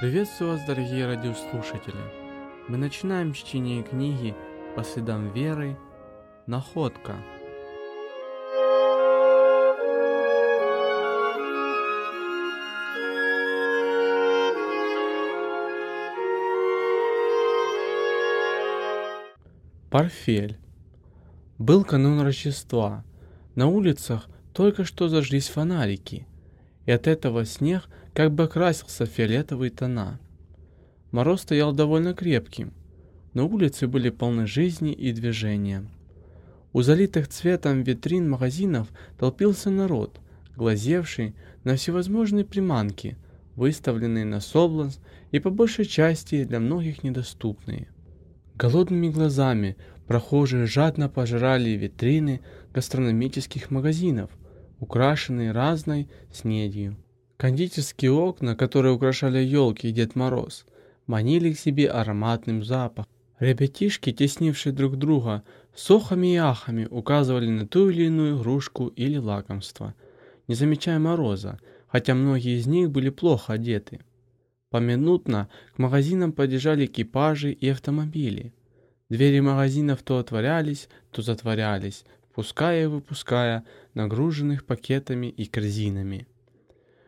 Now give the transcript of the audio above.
Приветствую вас, дорогие радиослушатели! Мы начинаем чтение книги «По следам веры. Находка». Парфель. Был канун Рождества. На улицах только что зажглись фонарики, и от этого снег как бы окрасился в фиолетовые тона. Мороз стоял довольно крепким, но улицы были полны жизни и движения. У залитых цветом витрин магазинов толпился народ, глазевший на всевозможные приманки, выставленные на соблазн и по большей части для многих недоступные. Голодными глазами прохожие жадно пожирали витрины гастрономических магазинов, украшенные разной снедью. Кондитерские окна, которые украшали елки и Дед Мороз, манили к себе ароматным запахом. Ребятишки, теснившие друг друга, с и ахами указывали на ту или иную игрушку или лакомство, не замечая мороза, хотя многие из них были плохо одеты. Поминутно к магазинам подъезжали экипажи и автомобили. Двери магазинов то отворялись, то затворялись, впуская и выпуская нагруженных пакетами и корзинами.